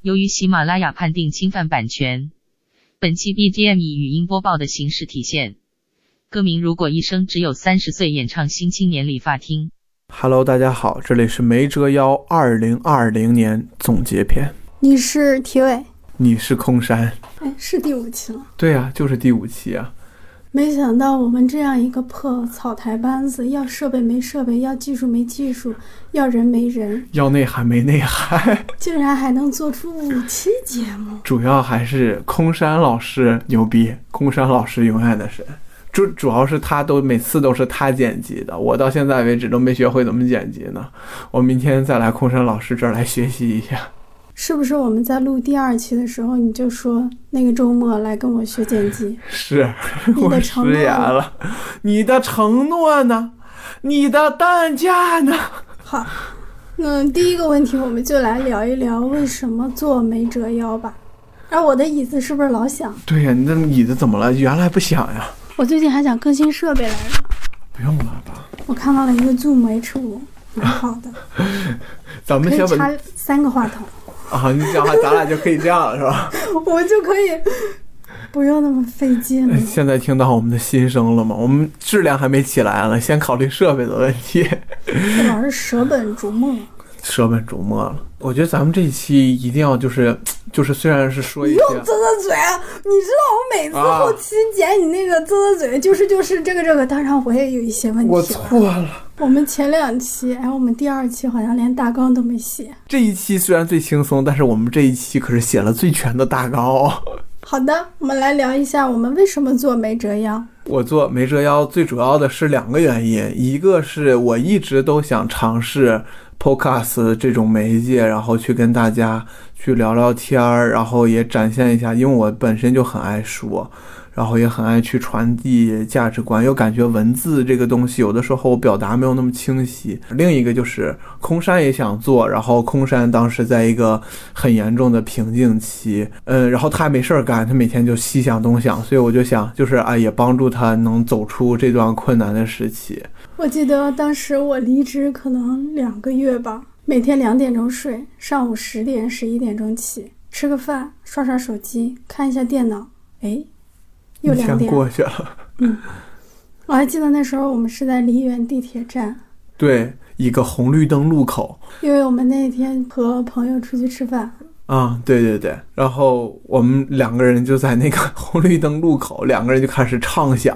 由于喜马拉雅判定侵犯版权，本期 BGM 以语音播报的形式体现。歌名如果一生只有三十岁，演唱《新青年理发厅》。Hello，大家好，这里是没折腰二零二零年总结篇。你是体委，你是空山，哎，是第五期了。对呀、就是第五期啊。没想到我们这样一个破草台班子，要设备没设备，要技术没技术，要人没人，要内涵没内涵，竟然还能做出五期节目。主要还是空山老师牛逼，空山老师永远的神。主主要是他都每次都是他剪辑的，我到现在为止都没学会怎么剪辑呢。我明天再来空山老师这儿来学习一下。是不是我们在录第二期的时候，你就说那个周末来跟我学剪辑？是，你我的承诺食言了。你的承诺呢？你的代价呢？好，那第一个问题我们就来聊一聊为什么坐没折腰吧。而我的椅子是不是老响？对呀、你的椅子怎么了？原来不响呀？我最近还想更新设备来着。不用了吧？我看到了一个 Zoom H 5蛮好的，咱们先把插三个话筒。啊，你讲话，咱俩就可以这样了，是吧？我就可以不用那么费劲了。现在听到我们的心声了吗？我们质量还没起来呢，先考虑设备的问题，这老是舍本逐末。舍本逐末了。我觉得咱们这一期一定要就是 就是，虽然是说一些你又啧啧嘴，啊你知道我每次啊后期剪你那个啧啧嘴，就是就是这个这个，当然我也有一些问题我。错了。我们前两期，哎，我们第二期好像连大纲都没写。这一期虽然最轻松，但是我们这一期可是写了最全的大纲哦。好的，我们来聊一下我们为什么做没折腰。我做没折腰最主要的是两个原因，一个是我一直都想尝试 podcast 这种媒介，然后去跟大家去聊聊天儿，然后也展现一下，因为我本身就很爱说，然后也很爱去传递价值观，又感觉文字这个东西有的时候表达没有那么清晰。另一个就是空山也想做，然后空山当时在一个很严重的瓶颈期，嗯，然后他还没事儿干，他每天就西想东想，所以我就想，就是啊，也帮助他能走出这段困难的时期。我记得当时我离职可能两个月吧，每天两点钟睡，上午十点十一点钟起，吃个饭，刷刷手机，看一下电脑，哎，又两点。过去了，嗯。我还记得那时候我们是在梨园地铁站，对，一个红绿灯路口。因为我们那天和朋友出去吃饭，啊、对对对，然后我们两个人就在那个红绿灯路口，两个人就开始畅想，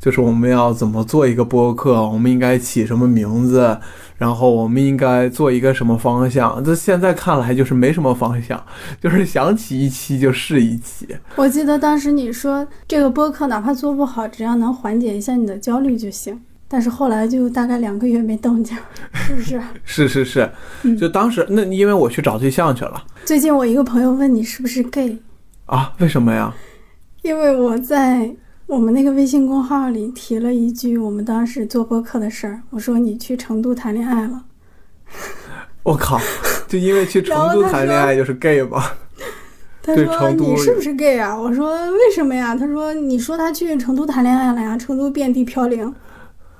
就是我们要怎么做一个播客，我们应该起什么名字，然后我们应该做一个什么方向。这现在看来就是没什么方向，就是想起一期就是一期。我记得当时你说这个播客哪怕做不好，只要能缓解一下你的焦虑就行。但是后来就大概两个月没动静，是不是？是是是，就当时那因为我去找对象去了最近我一个朋友问你是不是 gay，啊，为什么呀？因为我在我们那个微信公号里提了一句我们当时做播客的事儿，我说你去成都谈恋爱了，我靠，就因为去成都谈恋爱就是 gay 吗？他说你是不是 gay 啊？我说为什么呀？他说你说他去成都谈恋爱了呀，成都遍地飘零，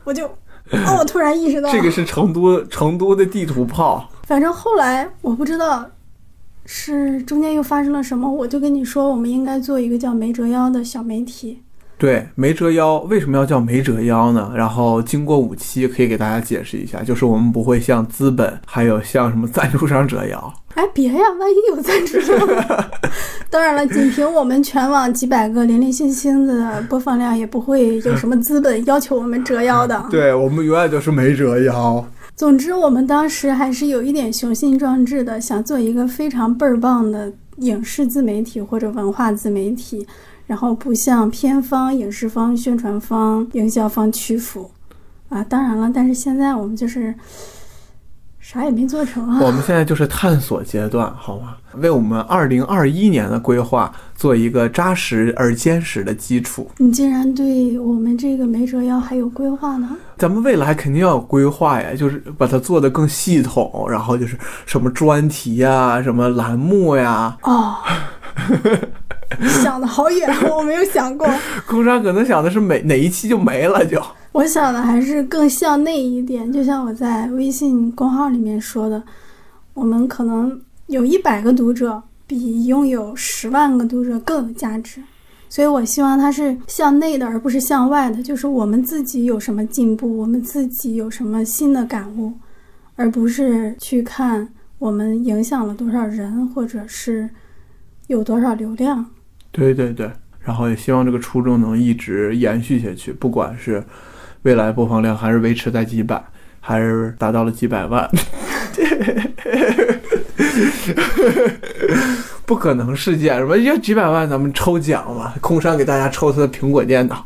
我就，哦，我突然意识到，这个是成都成都的地图炮。反正后来我不知道是中间又发生了什么，我就跟你说我们应该做一个叫没折腰的小媒体。对，没折腰为什么要叫没折腰呢？然后经过五期，可以给大家解释一下，就是我们不会向资本还有向什么赞助商折腰。哎，别呀，万一有赞助商呢？当然了，仅凭我们全网几百个零零星星的播放量，也不会有什么资本要求我们折腰的。对我们永远都是没折腰。总之，我们当时还是有一点雄心壮志的，想做一个非常倍儿棒的影视自媒体或者文化自媒体，然后不向片方、影视方、宣传方、营销方屈服。啊，当然了，但是现在我们就是啥也没做成啊。我们现在就是探索阶段，好吗？为我们二零二一年的规划做一个扎实而坚实的基础。你竟然对我们这个没折腰还有规划呢？咱们未来肯定要有规划呀，就是把它做得更系统，然后就是什么专题呀、什么栏目呀。哦，想的好远，我没有想过。工商可能想的是每哪一期就没了就。我想的还是更向内一点，就像我在微信公号里面说的，我们可能有一百个读者，比拥有十万个读者更有价值。所以我希望它是向内的，而不是向外的。就是我们自己有什么进步，我们自己有什么新的感悟，而不是去看我们影响了多少人，或者是有多少流量。对对对，然后也希望这个初衷能一直延续下去，不管是未来播放量还是维持在几百，还是达到了几百万。不可能事件，什么要几百万，咱们抽奖嘛，空山给大家抽他的苹果电脑。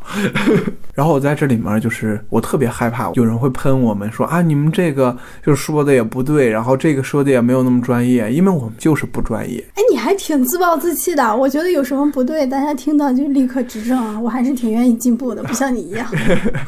然后我在这里面就是我特别害怕有人会喷我们说啊，你们这个就是说的也不对，然后这个说的也没有那么专业，因为我们就是不专业。哎，你还挺自暴自弃的。我觉得有什么不对，大家听到就立刻指正啊。我还是挺愿意进步的，不像你一样。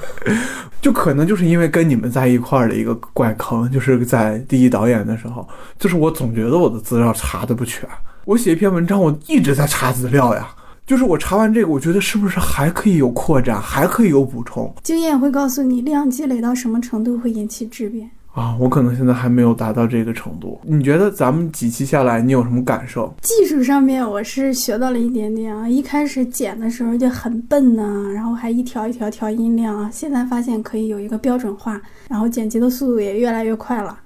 就可能就是因为跟你们在一块儿的一个怪坑，就是在第一导演的时候，就是我总觉得我的资料查的不全。我写一篇文章，我一直在查资料呀。就是我查完这个，我觉得是不是还可以有扩展，还可以有补充？经验会告诉你，量积累到什么程度会引起质变啊。我可能现在还没有达到这个程度。你觉得咱们几期下来，你有什么感受？技术上面我是学到了一点点啊。一开始剪的时候就很笨呢，然后还一条一条调音量啊。现在发现可以有一个标准化，然后剪辑的速度也越来越快了。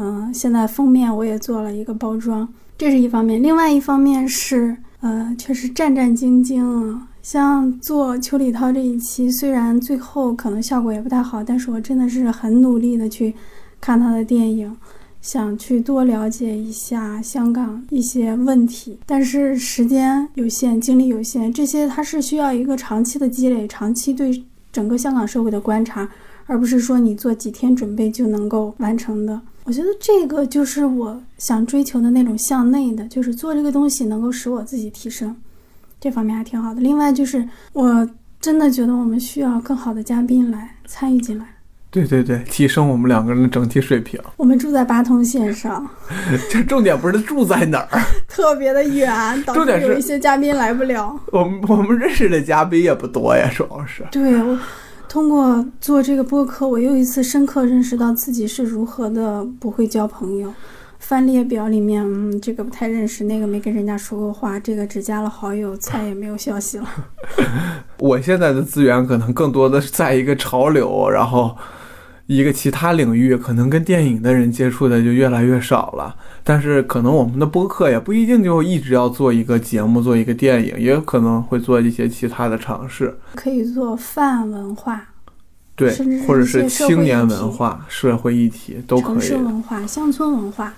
嗯，现在封面我也做了一个包装。这是一方面，另外一方面是，呃，确实战战兢兢啊。像做邱礼涛这一期，虽然最后可能效果也不太好，但是我真的是很努力的去看他的电影，想去多了解一下香港一些问题。但是时间有限，精力有限，这些它是需要一个长期的积累，长期对整个香港社会的观察，而不是说你做几天准备就能够完成的。我觉得这个就是我想追求的那种向内的，就是做这个东西能够使我自己提升，这方面还挺好的。另外就是我真的觉得我们需要更好的嘉宾来参与进来。对对对，提升我们两个人的整体水平。我们住在八通线上，这重点不是住在哪儿，特别的远，导致有一些嘉宾来不了。我们我们认识的嘉宾也不多呀，主要是。对我。通过做这个播客，我又一次深刻认识到自己是如何的不会交朋友。翻列表里面，嗯，这个不太认识，那个没跟人家说过话，这个只加了好友，再也没有消息了。我现在的资源可能更多的是在一个潮流，然后。一个其他领域可能跟电影的人接触的就越来越少了，但是可能我们的播客也不一定就一直要做一个节目，做一个电影，也有可能会做一些其他的尝试。可以做泛文化，对，或者是青年文化、社会议题都可以。城市文化、乡村文化。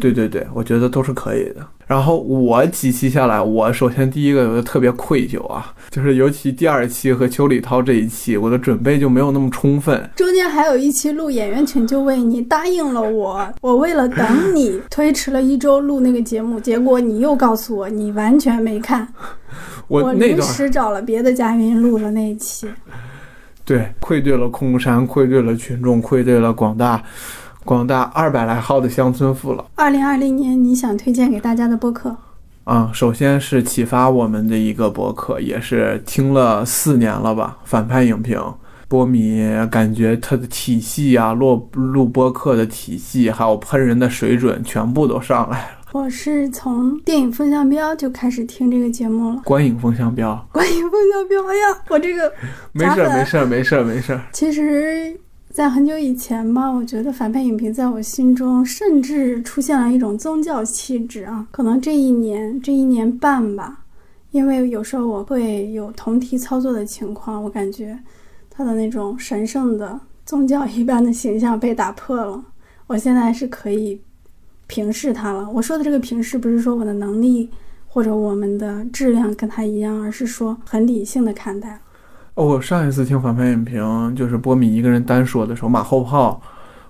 对对对，我觉得都是可以的。然后我几期下来，我首先第一个我就特别愧疚啊，就是尤其第二期和邱礼涛这一期，我的准备就没有那么充分。中间还有一期录演员群就为，你答应了我，我为了等你推迟了一周录那个节目，结果你又告诉我你完全没看。我临时找了别的嘉宾录了那一期。对，愧对了空山，愧对了群众，愧对了广大。广大二百来号的乡村父老。二零二零年，你想推荐给大家的播客？啊，首先是启发我们的一个播客，也是听了四年了吧。反派影评，波米感觉他的体系啊，录录播客的体系，还有喷人的水准，全部都上来了。我是从电影风向标就开始听这个节目了。观影风向标，观影风向标，哎呀，我这个 没事没事没事没事。其实。在很久以前吧，我觉得反派影评在我心中甚至出现了一种宗教气质啊。可能这一年、这一年半吧，因为有时候我会有同题操作的情况，我感觉他的那种神圣的宗教一般的形象被打破了。我现在是可以平视他了。我说的这个平视，不是说我的能力或者我们的质量跟他一样，而是说很理性的看待。我上一次听反派影评，就是波米一个人单说的时候，马后炮，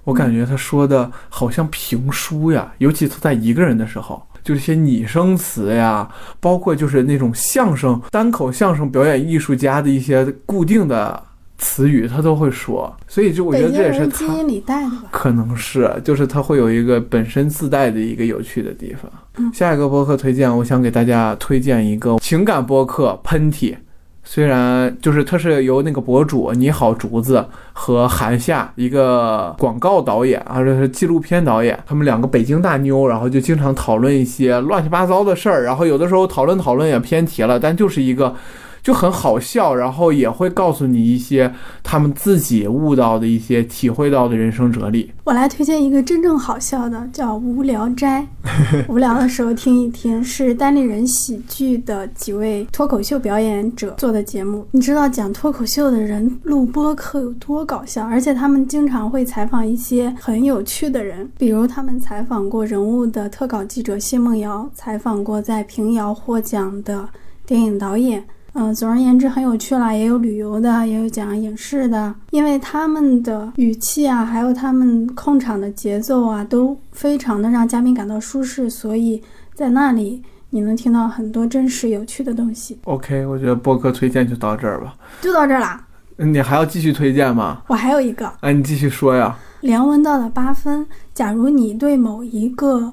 我感觉他说的好像评书呀，尤其他在一个人的时候，就是些拟声词呀，包括就是那种相声单口相声表演艺术家的一些固定的词语，他都会说，所以就我觉得这也是他基因里带的吧，可能是，就是他会有一个本身自带的一个有趣的地方。下一个播客推荐，我想给大家推荐一个情感播客《喷嚏》。虽然就是它是由那个博主你好竹子和韩夏一个广告导演啊，这是纪录片导演，他们两个北京大妞，然后就经常讨论一些乱七八糟的事儿，然后有的时候讨论讨论也偏题了，但就是一个。就很好笑，然后也会告诉你一些他们自己悟到的一些、体会到的人生哲理。我来推荐一个真正好笑的，叫《无聊斋》，无聊的时候听一听，是单立人喜剧的几位脱口秀表演者做的节目。你知道讲脱口秀的人录播课有多搞笑，而且他们经常会采访一些很有趣的人，比如他们采访过人物的特稿记者谢梦瑶，采访过在平遥获奖的电影导演。嗯，总而言之很有趣啦，也有旅游的，也有讲影视的，因为他们的语气啊，还有他们控场的节奏啊，都非常的让嘉宾感到舒适，所以在那里你能听到很多真实有趣的东西。OK，我觉得播客推荐就到这儿吧，就到这儿啦。你还要继续推荐吗？我还有一个，哎，你继续说呀。梁文道的八分，假如你对某一个。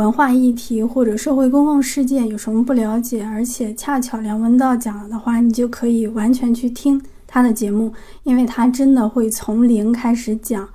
文化议题或者社会公共事件有什么不了解，而且恰巧梁文道讲了的话，你就可以完全去听他的节目，因为他真的会从零开始讲。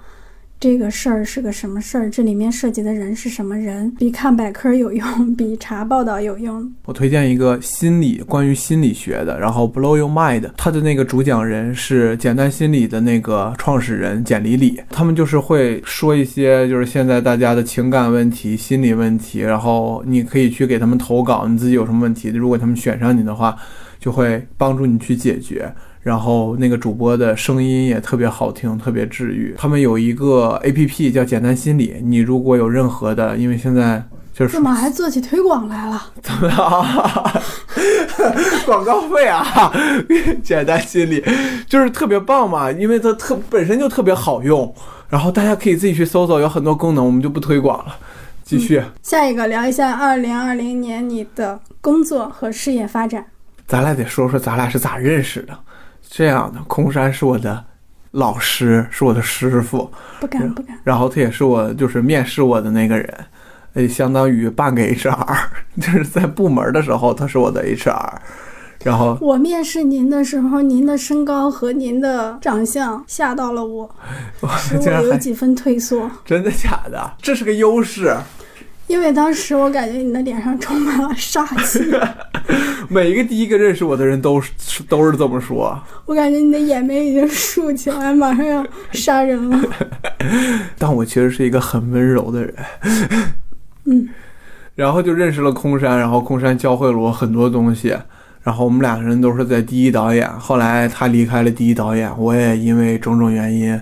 这个事儿是个什么事儿？这里面涉及的人是什么人？比看百科有用，比查报道有用。我推荐一个心理关于心理学的，然后 Blow Your Mind，他的那个主讲人是简单心理的那个创始人简里里，他们就是会说一些就是现在大家的情感问题、心理问题，然后你可以去给他们投稿，你自己有什么问题，如果他们选上你的话，就会帮助你去解决。然后那个主播的声音也特别好听，特别治愈。他们有一个 A P P 叫简单心理，你如果有任何的，因为现在就是怎么还做起推广来了？怎么样？广告费啊！简单心理就是特别棒嘛，因为它特本身就特别好用，然后大家可以自己去搜搜，有很多功能，我们就不推广了。继续，下一个聊一下二零二零年你的工作和事业发展。咱俩得说说咱俩是咋认识的。这样的，空山是我的老师，是我的师傅。不敢不敢。然后他也是我，就是面试我的那个人，呃，相当于半个 HR，就是在部门的时候他是我的 HR。然后我面试您的时候，您的身高和您的长相吓到了我，使我有几分退缩。真的假的？这是个优势。因为当时我感觉你的脸上充满了杀气，每一个第一个认识我的人都是都是这么说。我感觉你的眼眉已经竖起来，马上要杀人了。但我其实是一个很温柔的人。嗯。然后就认识了空山，然后空山教会了我很多东西。然后我们两个人都是在第一导演，后来他离开了第一导演，我也因为种种原因。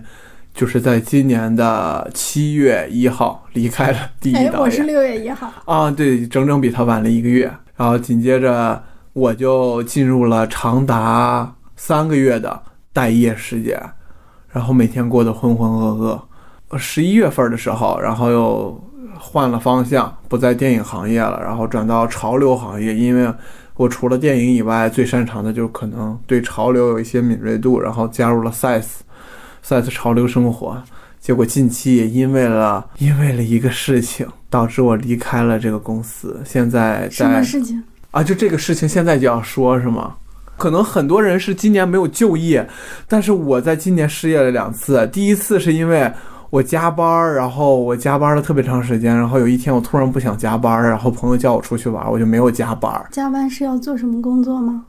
就是在今年的七月一号离开了第一导演。我是六月一号啊，对，整整比他晚了一个月。然后紧接着我就进入了长达三个月的待业时间，然后每天过得浑浑噩噩。十一月份的时候，然后又换了方向，不在电影行业了，然后转到潮流行业，因为我除了电影以外，最擅长的就是可能对潮流有一些敏锐度，然后加入了 size。赛斯潮流生活，结果近期也因为了因为了一个事情，导致我离开了这个公司。现在什么事情啊？就这个事情，现在就要说是吗？可能很多人是今年没有就业，但是我在今年失业了两次。第一次是因为我加班，然后我加班了特别长时间，然后有一天我突然不想加班，然后朋友叫我出去玩，我就没有加班。加班是要做什么工作吗？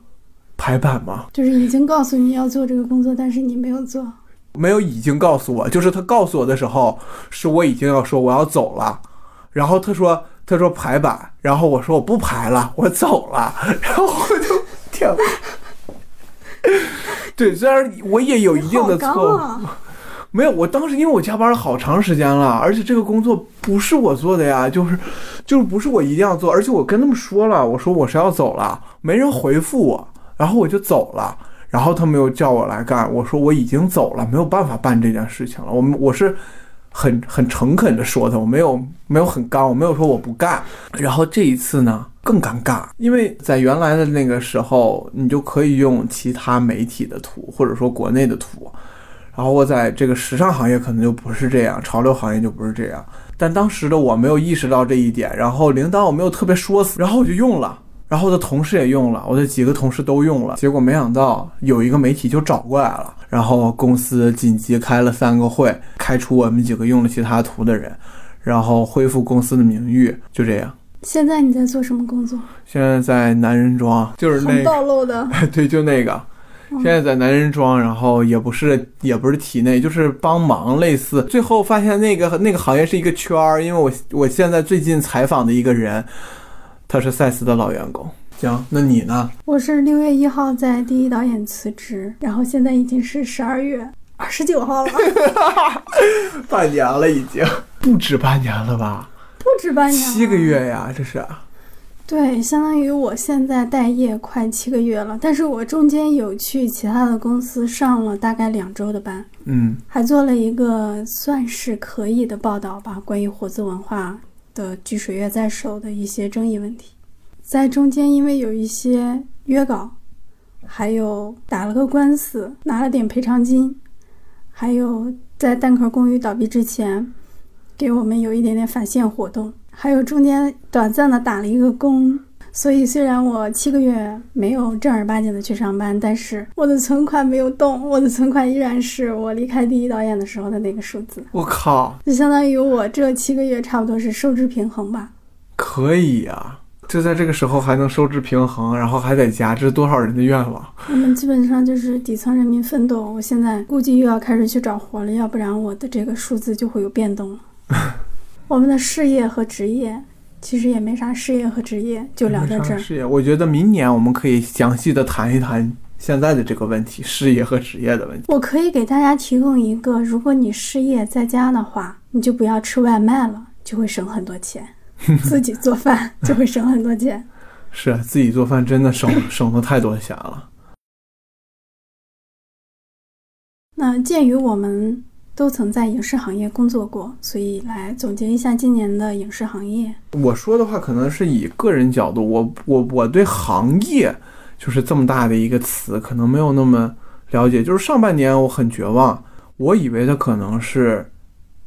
排版吗？就是已经告诉你要做这个工作，但是你没有做。没有已经告诉我，就是他告诉我的时候，是我已经要说我要走了，然后他说他说排版，然后我说我不排了，我走了，然后我就天，对，虽然我也有一定的错误，没有，我当时因为我加班了好长时间了，而且这个工作不是我做的呀，就是就是不是我一定要做，而且我跟他们说了，我说我是要走了，没人回复我，然后我就走了。然后他们又叫我来干，我说我已经走了，没有办法办这件事情了。我们我是很很诚恳的说的，我没有没有很刚，我没有说我不干。然后这一次呢更尴尬，因为在原来的那个时候，你就可以用其他媒体的图，或者说国内的图。然后我在这个时尚行业可能就不是这样，潮流行业就不是这样。但当时的我没有意识到这一点，然后领导我没有特别说死，然后我就用了。然后我的同事也用了，我的几个同事都用了，结果没想到有一个媒体就找过来了，然后公司紧急开了三个会，开除我们几个用了其他图的人，然后恢复公司的名誉，就这样。现在你在做什么工作？现在在男人装，就是那个暴露的。对，就那个。现在在男人装，然后也不是也不是体内，就是帮忙类似。最后发现那个那个行业是一个圈儿，因为我我现在最近采访的一个人，他是赛斯的老员工。行，那你呢？我是六月一号在第一导演辞职，然后现在已经是十二月二十九号了，半年了已经，不止半年了吧？不止半年，七个月呀，这是。对，相当于我现在待业快七个月了，但是我中间有去其他的公司上了大概两周的班，嗯，还做了一个算是可以的报道吧，关于活字文化的“掬水月在手”的一些争议问题。在中间，因为有一些约稿，还有打了个官司，拿了点赔偿金，还有在蛋壳公寓倒闭之前，给我们有一点点返现活动。还有中间短暂的打了一个工，所以虽然我七个月没有正儿八经的去上班，但是我的存款没有动，我的存款依然是我离开第一导演的时候的那个数字。我靠，就相当于我这七个月差不多是收支平衡吧？可以呀，就在这个时候还能收支平衡，然后还在家，这是多少人的愿望？我们基本上就是底层人民奋斗。我现在估计又要开始去找活了，要不然我的这个数字就会有变动了。我们的事业和职业其实也没啥事业和职业，就聊到这儿。事业，我觉得明年我们可以详细的谈一谈现在的这个问题，事业和职业的问题。我可以给大家提供一个，如果你失业在家的话，你就不要吃外卖了，就会省很多钱。自己做饭就会省很多钱。是自己做饭真的省省了太多钱了。那鉴于我们。都曾在影视行业工作过，所以来总结一下今年的影视行业。我说的话可能是以个人角度，我我我对行业就是这么大的一个词，可能没有那么了解。就是上半年我很绝望，我以为它可能是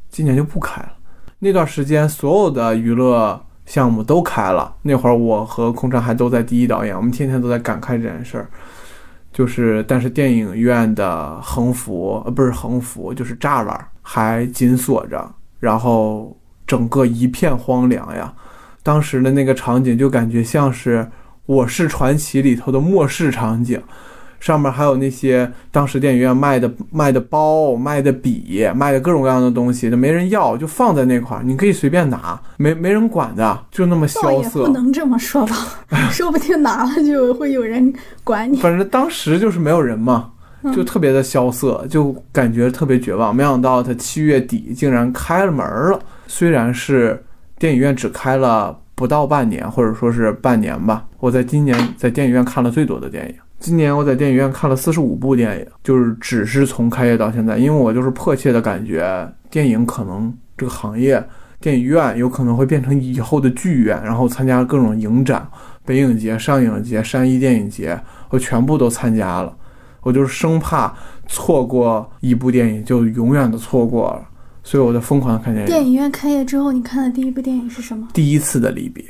今年就不开了。那段时间所有的娱乐项目都开了，那会儿我和空山还都在第一导演，我们天天都在感慨这件事儿。就是，但是电影院的横幅，呃，不是横幅，就是栅栏还紧锁着，然后整个一片荒凉呀。当时的那个场景就感觉像是《我是传奇》里头的末世场景。上面还有那些当时电影院卖的卖的包、卖的笔、卖的各种各样的东西，都没人要，就放在那块儿，你可以随便拿，没没人管的，就那么萧瑟。不能这么说吧，说不定拿了就会有人管你。反正当时就是没有人嘛，就特别的萧瑟，就感觉特别绝望。没想到他七月底竟然开了门了，虽然是电影院只开了不到半年，或者说是半年吧。我在今年在电影院看了最多的电影。今年我在电影院看了四十五部电影，就是只是从开业到现在，因为我就是迫切的感觉，电影可能这个行业，电影院有可能会变成以后的剧院，然后参加各种影展、北影节、上影节、山一电影节，我全部都参加了，我就是生怕错过一部电影就永远的错过了，所以我在疯狂的看电影。电影院开业之后，你看的第一部电影是什么？第一次的离别。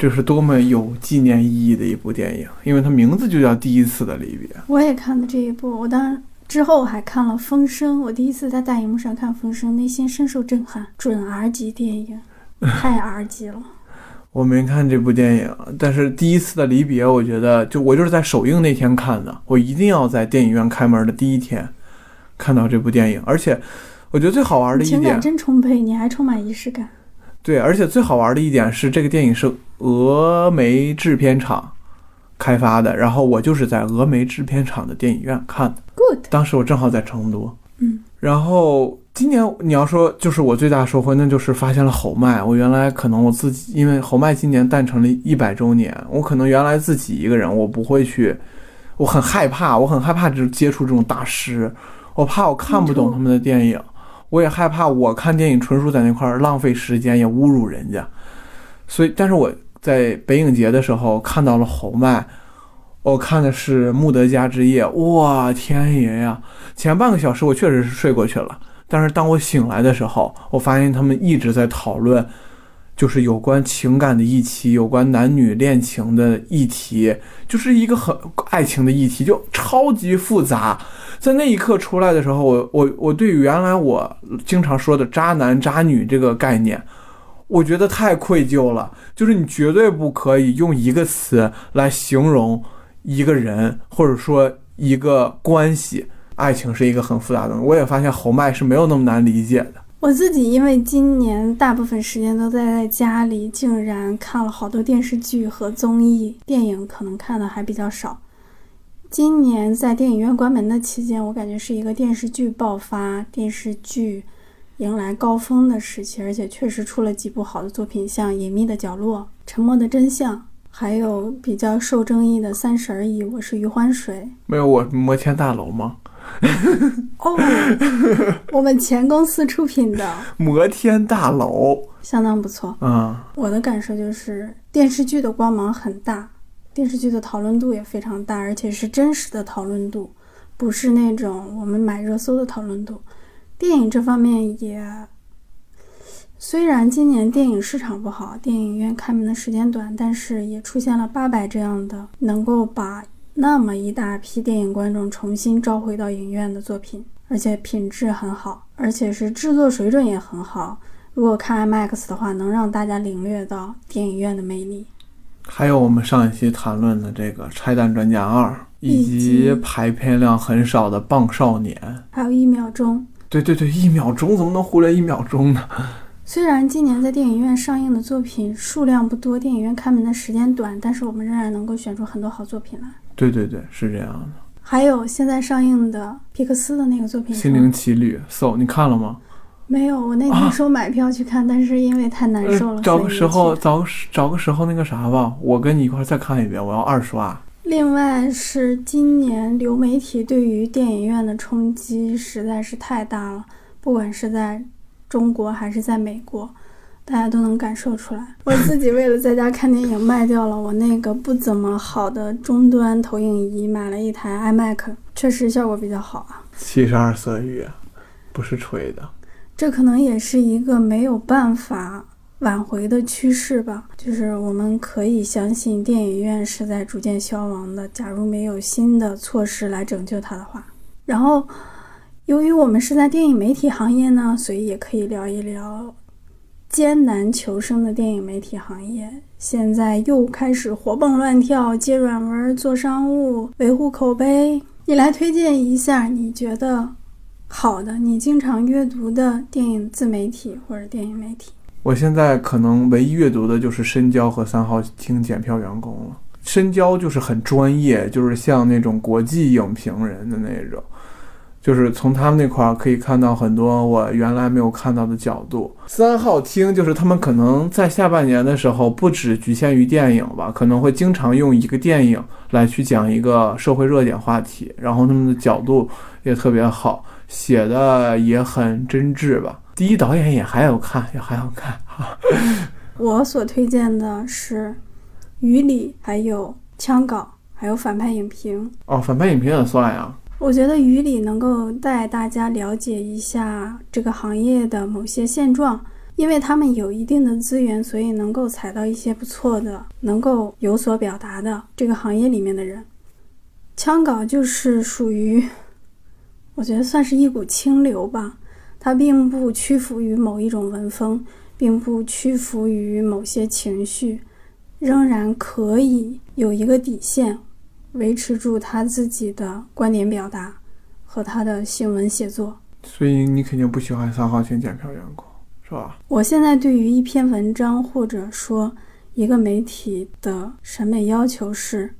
这是多么有纪念意义的一部电影，因为它名字就叫《第一次的离别》。我也看了这一部，我当之后还看了《风声》，我第一次在大荧幕上看《风声》，内心深受震撼。准 R 级电影，太 R 级了。我没看这部电影，但是《第一次的离别》，我觉得就我就是在首映那天看的，我一定要在电影院开门的第一天看到这部电影。而且，我觉得最好玩的一点，情感真充沛，你还充满仪式感。对，而且最好玩的一点是，这个电影是峨眉制片厂开发的，然后我就是在峨眉制片厂的电影院看的。Good，当时我正好在成都。嗯，然后今年你要说就是我最大收获，那就是发现了侯麦。我原来可能我自己，因为侯麦今年诞辰了一百周年，我可能原来自己一个人，我不会去，我很害怕，我很害怕就接触这种大师，我怕我看不懂他们的电影。我也害怕，我看电影纯属在那块儿浪费时间，也侮辱人家。所以，但是我在北影节的时候看到了侯麦，我看的是《穆德家之夜》，哇，天爷呀！前半个小时我确实是睡过去了，但是当我醒来的时候，我发现他们一直在讨论，就是有关情感的议题，有关男女恋情的议题，就是一个很爱情的议题，就超级复杂。在那一刻出来的时候，我我我对原来我经常说的渣男渣女这个概念，我觉得太愧疚了。就是你绝对不可以用一个词来形容一个人，或者说一个关系。爱情是一个很复杂的东西。我也发现侯麦是没有那么难理解的。我自己因为今年大部分时间都待在家里，竟然看了好多电视剧和综艺，电影可能看的还比较少。今年在电影院关门的期间，我感觉是一个电视剧爆发、电视剧迎来高峰的时期，而且确实出了几部好的作品，像《隐秘的角落》《沉默的真相》，还有比较受争议的《三十而已》，我是余欢水。没有我摩天大楼吗？哦，我们前公司出品的 摩天大楼相当不错。嗯，我的感受就是电视剧的光芒很大，电视剧的讨论度也非常大，而且是真实的讨论度，不是那种我们买热搜的讨论度。电影这方面也，虽然今年电影市场不好，电影院开门的时间短，但是也出现了八佰这样的能够把。那么一大批电影观众重新召回到影院的作品，而且品质很好，而且是制作水准也很好。如果看 IMAX 的话，能让大家领略到电影院的魅力。还有我们上一期谈论的这个《拆弹专家二》，以及排片量很少的《棒少年》，还有一秒钟。对对对，一秒钟怎么能忽略一秒钟呢？虽然今年在电影院上映的作品数量不多，电影院开门的时间短，但是我们仍然能够选出很多好作品来。对对对，是这样的。还有现在上映的皮克斯的那个作品《心灵奇旅》，so 你看了吗？没有，我那天说买票去看，但是因为太难受了。找个时候，找找个时候那个啥吧，我跟你一块再看一遍，我要二刷。另外是今年流媒体对于电影院的冲击实在是太大了，不管是在中国还是在美国。大家都能感受出来，我自己为了在家看电影，卖掉了我那个不怎么好的终端投影仪，买了一台 iMac，确实效果比较好啊。七十二色域，不是吹的。这可能也是一个没有办法挽回的趋势吧。就是我们可以相信电影院是在逐渐消亡的。假如没有新的措施来拯救它的话，然后由于我们是在电影媒体行业呢，所以也可以聊一聊。艰难求生的电影媒体行业，现在又开始活蹦乱跳，接软文、做商务、维护口碑。你来推荐一下你觉得好的、你经常阅读的电影自媒体或者电影媒体。我现在可能唯一阅读的就是深交和三号厅检票员工了。深交就是很专业，就是像那种国际影评人的那种。就是从他们那块儿可以看到很多我原来没有看到的角度。三号厅就是他们可能在下半年的时候不只局限于电影吧，可能会经常用一个电影来去讲一个社会热点话题，然后他们的角度也特别好，写的也很真挚吧。第一导演也还要看，也还要看哈。我所推荐的是雨里，还有枪稿，还有反派影评。哦，反派影评也算呀。我觉得雨里能够带大家了解一下这个行业的某些现状，因为他们有一定的资源，所以能够采到一些不错的、能够有所表达的这个行业里面的人。枪稿就是属于，我觉得算是一股清流吧，它并不屈服于某一种文风，并不屈服于某些情绪，仍然可以有一个底线。维持住他自己的观点表达和他的新闻写作，所以你肯定不喜欢三号线检票员工，是吧？我现在对于一篇文章或者说一个媒体的审美要求是：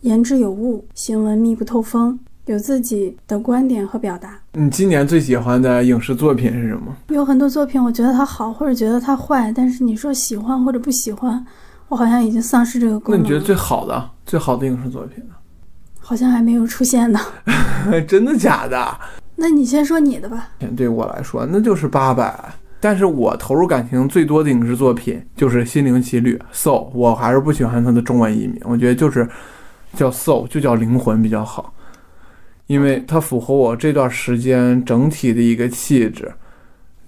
言之有物，行文密不透风，有自己的观点和表达。你今年最喜欢的影视作品是什么？有很多作品，我觉得它好或者觉得它坏，但是你说喜欢或者不喜欢。我好像已经丧失这个功能。那你觉得最好的、最好的影视作品呢？好像还没有出现呢。真的假的？那你先说你的吧。对我来说，那就是八百。但是我投入感情最多的影视作品就是《心灵奇旅》，so 我还是不喜欢它的中文译名。我觉得就是叫 so，就叫灵魂比较好，因为它符合我这段时间整体的一个气质。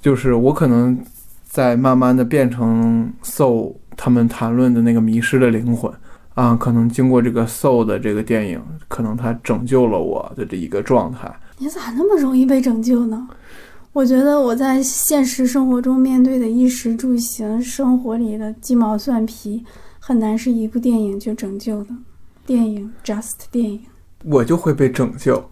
就是我可能。在慢慢的变成 soul 他们谈论的那个迷失的灵魂啊，可能经过这个 soul 的这个电影，可能它拯救了我的这一个状态。你咋那么容易被拯救呢？我觉得我在现实生活中面对的衣食住行、生活里的鸡毛蒜皮，很难是一部电影就拯救的。电影 just 电影，我就会被拯救。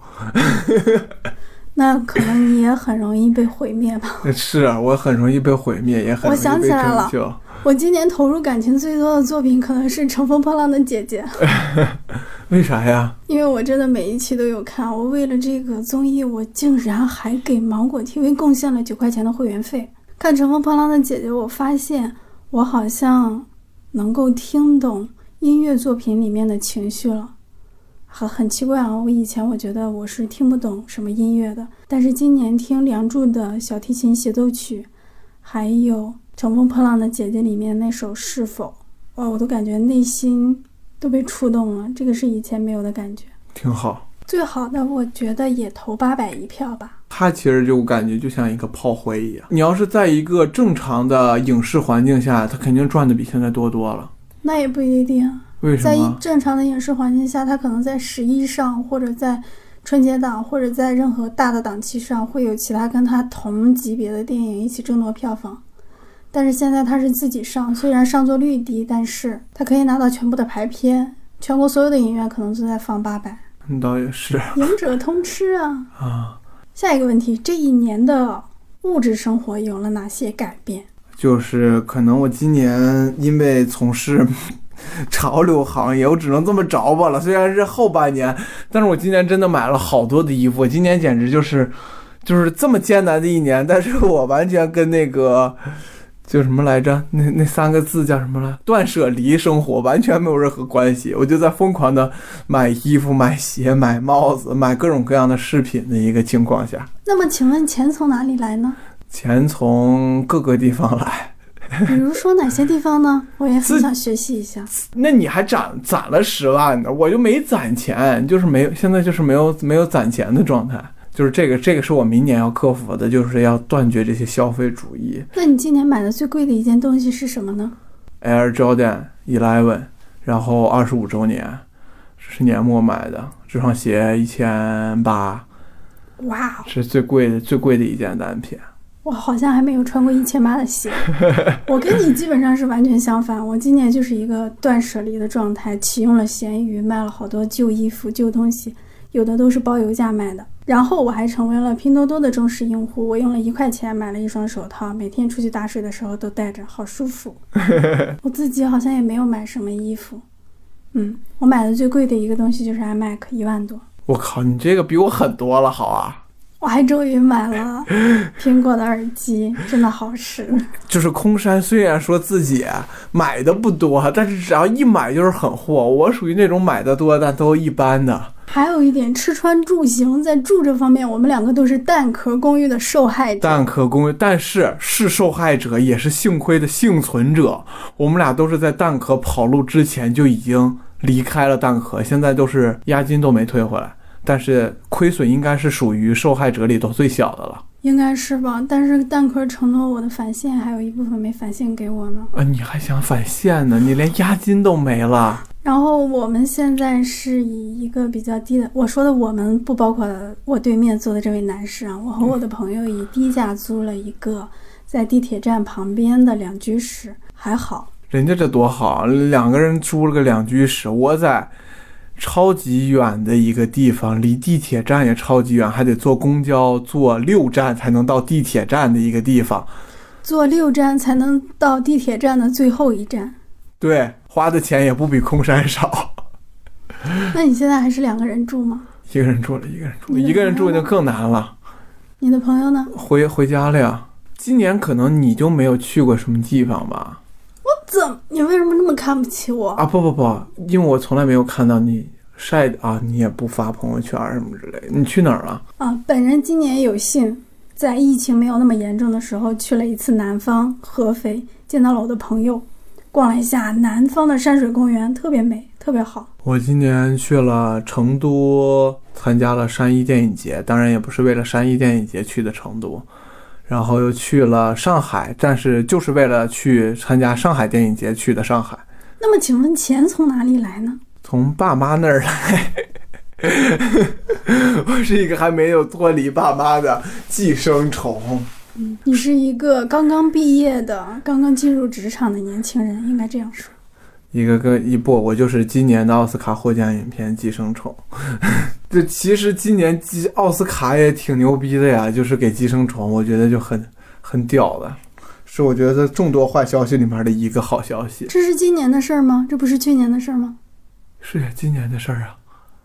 那可能你也很容易被毁灭吧？是啊，我很容易被毁灭，也很容易我想被起来了。我今年投入感情最多的作品可能是《乘风破浪的姐姐》，为啥呀？因为我真的每一期都有看。我为了这个综艺，我竟然还给芒果 TV 贡献了九块钱的会员费。看《乘风破浪的姐姐》，我发现我好像能够听懂音乐作品里面的情绪了。很很奇怪啊！我以前我觉得我是听不懂什么音乐的，但是今年听《梁祝》的小提琴协奏曲，还有《乘风破浪的姐姐》里面那首《是否》，哇，我都感觉内心都被触动了。这个是以前没有的感觉。挺好。最好的，我觉得也投八百一票吧。它其实就感觉就像一个炮灰一样。你要是在一个正常的影视环境下，它肯定赚的比现在多多了。那也不一定。在一为什么？正常的影视环境下，它可能在十一上，或者在春节档，或者在任何大的档期上，会有其他跟它同级别的电影一起争夺票房。但是现在它是自己上，虽然上座率低，但是它可以拿到全部的排片，全国所有的影院可能都在放八百，那倒也是赢者通吃啊。啊，下一个问题，这一年的物质生活有了哪些改变？就是可能我今年因为从事 潮流行业，我只能这么着吧了。虽然是后半年，但是我今年真的买了好多的衣服。我今年简直就是就是这么艰难的一年，但是我完全跟那个。叫什么来着？那那三个字叫什么来？断舍离生活完全没有任何关系。我就在疯狂的买衣服、买鞋、买帽子、买各种各样的饰品的一个情况下，那么，请问钱从哪里来呢？钱从各个地方来。比如说哪些地方呢？我也很想学习一下。那你还攒攒了十万呢，我就没攒钱，就是没有，现在就是没有没有攒钱的状态，就是这个这个是我明年要克服的，就是要断绝这些消费主义。那你今年买的最贵的一件东西是什么呢？Air Jordan Eleven，然后二十五周年，是年末买的，这双鞋一千八，哇哦，是最贵的最贵的一件单品。我好像还没有穿过一千八的鞋。我跟你基本上是完全相反，我今年就是一个断舍离的状态，启用了闲鱼，卖了好多旧衣服、旧东西，有的都是包邮价卖的。然后我还成为了拼多多的忠实用户，我用了一块钱买了一双手套，每天出去打水的时候都戴着，好舒服。我自己好像也没有买什么衣服，嗯，我买的最贵的一个东西就是 iMac，一万多。我靠，你这个比我狠多了，好啊！我还终于买了苹果的耳机，真的好使。就是空山虽然说自己买的不多，但是只要一买就是狠货。我属于那种买的多但都一般的。还有一点，吃穿住行，在住这方面，我们两个都是蛋壳公寓的受害者。蛋壳公寓，但是是受害者，也是幸亏的幸存者。我们俩都是在蛋壳跑路之前就已经离开了蛋壳，现在都是押金都没退回来。但是亏损应该是属于受害者里头最小的了。应该是吧？但是蛋壳承诺我的返现还有一部分没返现给我呢。啊，你还想返现呢？你连押金都没了。然后我们现在是以一个比较低的，我说的我们不包括我对面坐的这位男士啊，我和我的朋友以低价租了一个在地铁站旁边的两居室，还好。人家这多好，两个人租了个两居室，我在超级远的一个地方，离地铁站也超级远，还得坐公交坐六站才能到地铁站的一个地方。坐六站才能到地铁站的最后一站。对，花的钱也不比空山少。那你现在还是两个人住吗？一个人住了，一个人住，一个人住就更难了。你的朋友呢？回回家了呀。今年可能你就没有去过什么地方吧？怎么？你为什么那么看不起我？啊，不不不，因为我从来没有看到你晒的啊，你也不发朋友圈什么之类的。你去哪儿了？啊，本人今年有幸在疫情没有那么严重的时候去了一次南方合肥，见到了我的朋友，逛了一下南方的山水公园，特别美，特别好。我今年去了成都，参加了山一电影节，当然也不是为了山一电影节去的成都。然后又去了上海，但是就是为了去参加上海电影节去的上海。那么，请问钱从哪里来呢？从爸妈那儿来。我是一个还没有脱离爸妈的寄生虫。嗯，你是一个刚刚毕业的、刚刚进入职场的年轻人，应该这样说。一个个一不，我就是今年的奥斯卡获奖影片《寄生虫》。这其实今年寄奥斯卡也挺牛逼的呀，就是给《寄生虫》，我觉得就很很屌的，是我觉得众多坏消息里面的一个好消息。这是今年的事儿吗？这不是去年的事儿吗？是呀，今年的事儿啊，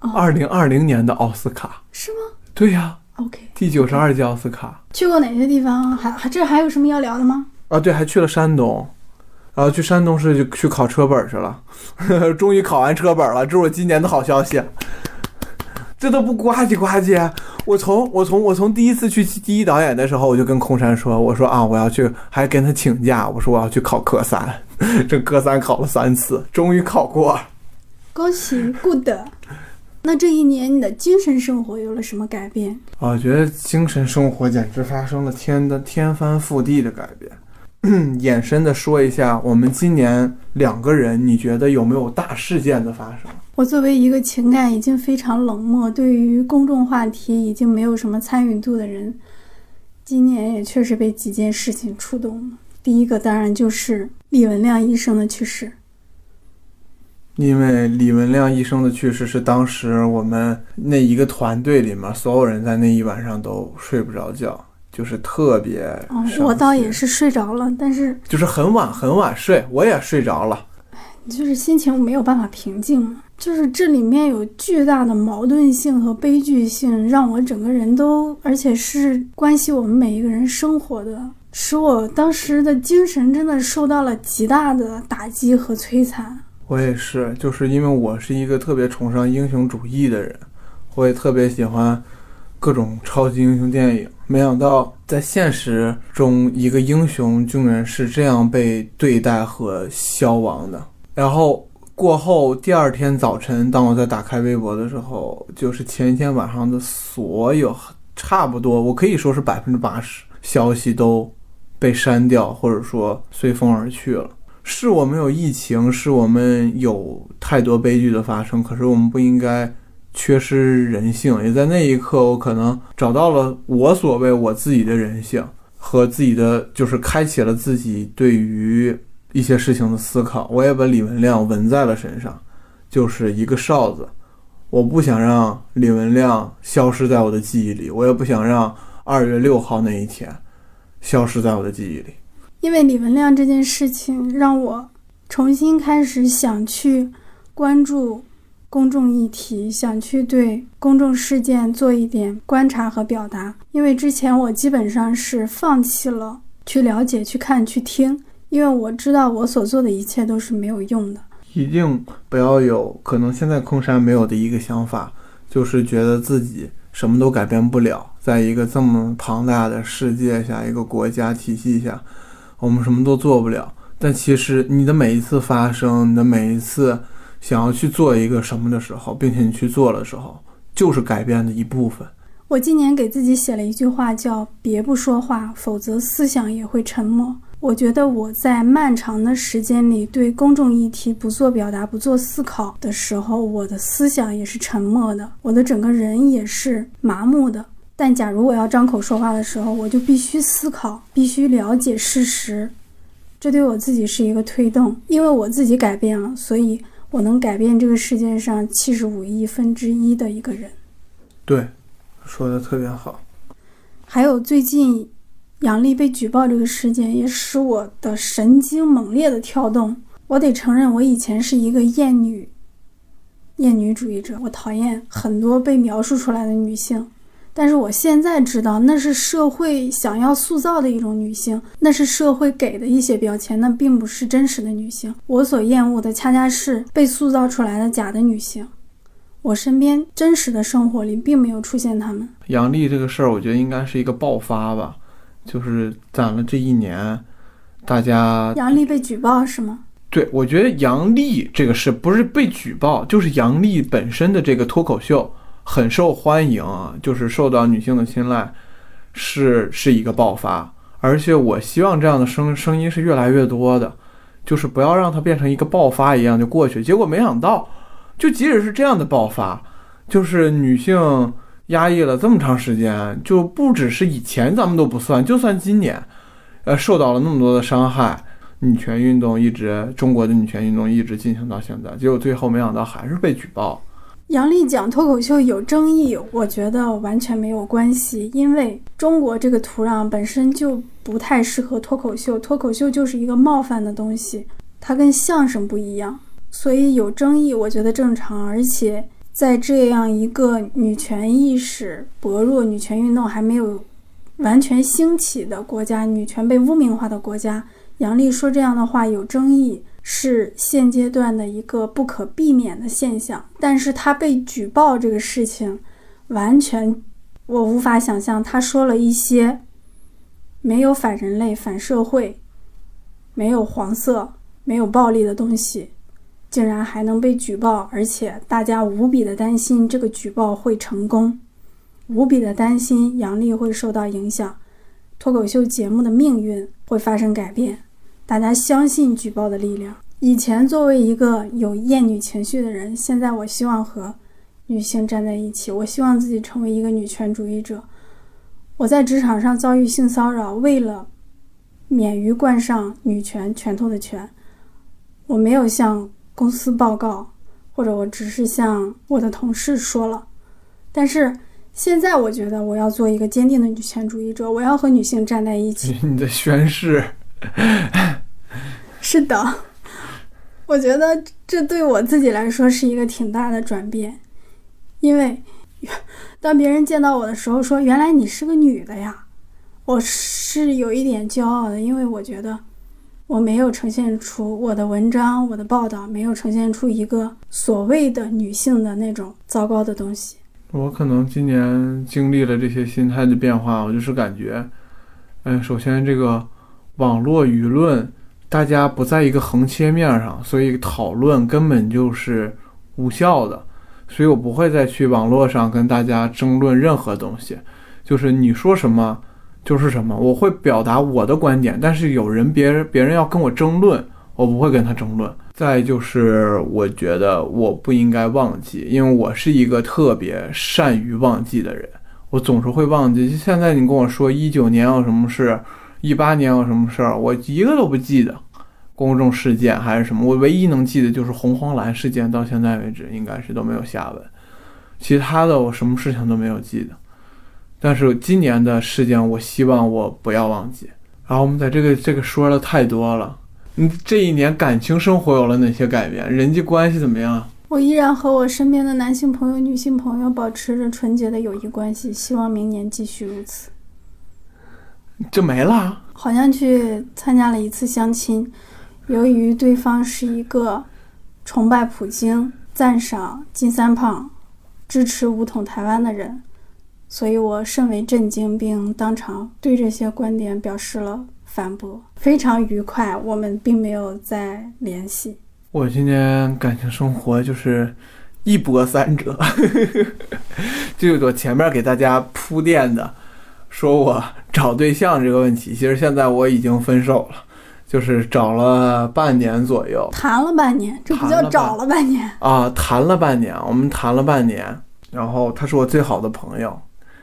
哦二零二零年的奥斯卡。是吗对呀，？OK，第九十二届奥斯卡。去过哪些地方啊？还还这还有什么要聊的吗？啊，对，还去了山东，然后去山东是去考车本去了，终于考完车本了，这是我今年的好消息。这都不呱唧呱唧，我从我从我从第一次去第一导演的时候，我就跟空山说，我说啊，我要去，还跟他请假，我说我要去考科三，这科三考了三次，终于考过。恭喜，good。那这一年你的精神生活有了什么改变？啊我觉得精神生活简直发生了天的天翻覆地的改变。延伸的说一下，我们今年两个人，你觉得有没有大事件的发生？我作为一个情感已经非常冷漠，对于公众话题已经没有什么参与度的人，今年也确实被几件事情触动了。第一个当然就是李文亮医生的去世。因为李文亮医生的去世是当时我们那一个团队里面所有人在那一晚上都睡不着觉，就是特别我倒也是睡着了，但是就是很晚很晚睡，我也睡着了。就是心情没有办法平静嘛。就是这里面有巨大的矛盾性和悲剧性，让我整个人都，而且是关系我们每一个人生活的，使我当时的精神真的受到了极大的打击和摧残。我也是，就是因为我是一个特别崇尚英雄主义的人，我也特别喜欢各种超级英雄电影。没想到在现实中，一个英雄竟然是这样被对待和消亡的。然后过后第二天早晨，当我在打开微博的时候，就是前一天晚上的所有，差不多我可以说是百分之八十消息都被删掉，或者说随风而去了。是我们有疫情，是我们有太多悲剧的发生，可是我们不应该缺失人性。也在那一刻，我可能找到了我所谓我自己的人性和自己的，就是开启了自己对于一些事情的思考。我也把李文亮纹在了身上，就是一个哨子。我不想让李文亮消失在我的记忆里，我也不想让二月六号那一天消失在我的记忆里。因为李文亮这件事情，让我重新开始想去关注公众议题，想去对公众事件做一点观察和表达。因为之前我基本上是放弃了去了解、去看、去听，因为我知道我所做的一切都是没有用的。一定不要有可能现在空山没有的一个想法，就是觉得自己什么都改变不了，在一个这么庞大的世界下，一个国家体系下，我们什么都做不了。但其实你的每一次发声，你的每一次想要去做一个什么的时候，并且你去做的时候，就是改变的一部分。我今年给自己写了一句话，叫“别不说话，否则思想也会沉默”。我觉得我在漫长的时间里对公众议题不做表达、不做思考的时候，我的思想也是沉默的，我的整个人也是麻木的。但假如我要张口说话的时候，我就必须思考，必须了解事实，这对我自己是一个推动。因为我自己改变了，所以我能改变这个世界上七十五亿分之一的一个人。对，说的特别好。还有最近杨笠被举报这个事件，也使我的神经猛烈的跳动。我得承认，我以前是一个厌女、厌女主义者，我讨厌很多被描述出来的女性。但是我现在知道，那是社会想要塑造的一种女性，那是社会给的一些标签，那并不是真实的女性。我所厌恶的，恰恰是被塑造出来的假的女性。我身边真实的生活里，并没有出现她们。杨笠这个事儿，我觉得应该是一个爆发吧，就是攒了这一年，大家杨笠被举报是吗？对，我觉得杨笠这个事不是被举报，就是杨笠本身的这个脱口秀很受欢迎，就是受到女性的青睐，是是一个爆发。而且我希望这样的声声音是越来越多的，就是不要让它变成一个爆发一样就过去。结果没想到，就即使是这样的爆发，就是女性压抑了这么长时间，就不只是以前咱们都不算，就算今年，呃，受到了那么多的伤害，女权运动一直中国的女权运动一直进行到现在，结果最后没想到还是被举报。杨笠讲脱口秀有争议，我觉得完全没有关系，因为中国这个土壤本身就不太适合脱口秀，脱口秀就是一个冒犯的东西，它跟相声不一样，所以有争议我觉得正常。而且在这样一个女权意识薄弱、女权运动还没有完全兴起的国家，女权被污名化的国家，杨笠说这样的话有争议。是现阶段的一个不可避免的现象，但是她被举报这个事情，完全我无法想象。他说了一些没有反人类、反社会、没有黄色、没有暴力的东西，竟然还能被举报，而且大家无比的担心这个举报会成功，无比的担心杨笠会受到影响，脱口秀节目的命运会发生改变。大家相信举报的力量。以前作为一个有厌女情绪的人，现在我希望和女性站在一起。我希望自己成为一个女权主义者。我在职场上遭遇性骚扰，为了免于冠上女权拳头的权，我没有向公司报告，或者我只是向我的同事说了。但是现在，我觉得我要做一个坚定的女权主义者，我要和女性站在一起。你的宣誓。是的，我觉得这对我自己来说是一个挺大的转变，因为当别人见到我的时候说“原来你是个女的呀”，我是有一点骄傲的，因为我觉得我没有呈现出我的文章、我的报道没有呈现出一个所谓的女性的那种糟糕的东西。我可能今年经历了这些心态的变化，我就是感觉，嗯，首先这个。网络舆论，大家不在一个横切面上，所以讨论根本就是无效的。所以我不会再去网络上跟大家争论任何东西，就是你说什么就是什么。我会表达我的观点，但是有人别人别人要跟我争论，我不会跟他争论。再就是，我觉得我不应该忘记，因为我是一个特别善于忘记的人，我总是会忘记。就现在你跟我说一九年有什么事？一八年有什么事儿，我一个都不记得。公众事件还是什么，我唯一能记得就是红黄蓝事件，到现在为止应该是都没有下文。其他的我什么事情都没有记得。但是今年的事件，我希望我不要忘记。然后我们在这个这个说的太多了。你这一年感情生活有了哪些改变？人际关系怎么样？我依然和我身边的男性朋友、女性朋友保持着纯洁的友谊关系，希望明年继续如此。就没了，好像去参加了一次相亲，由于对方是一个崇拜普京、赞赏金三胖、支持武统台湾的人，所以我甚为震惊，并当场对这些观点表示了反驳。非常愉快，我们并没有再联系。我今年感情生活就是一波三折，就是我前面给大家铺垫的。说我找对象这个问题，其实现在我已经分手了，就是找了半年左右，谈了半年，这不叫找了半年啊，谈了半年，我们谈了半年，然后他是我最好的朋友，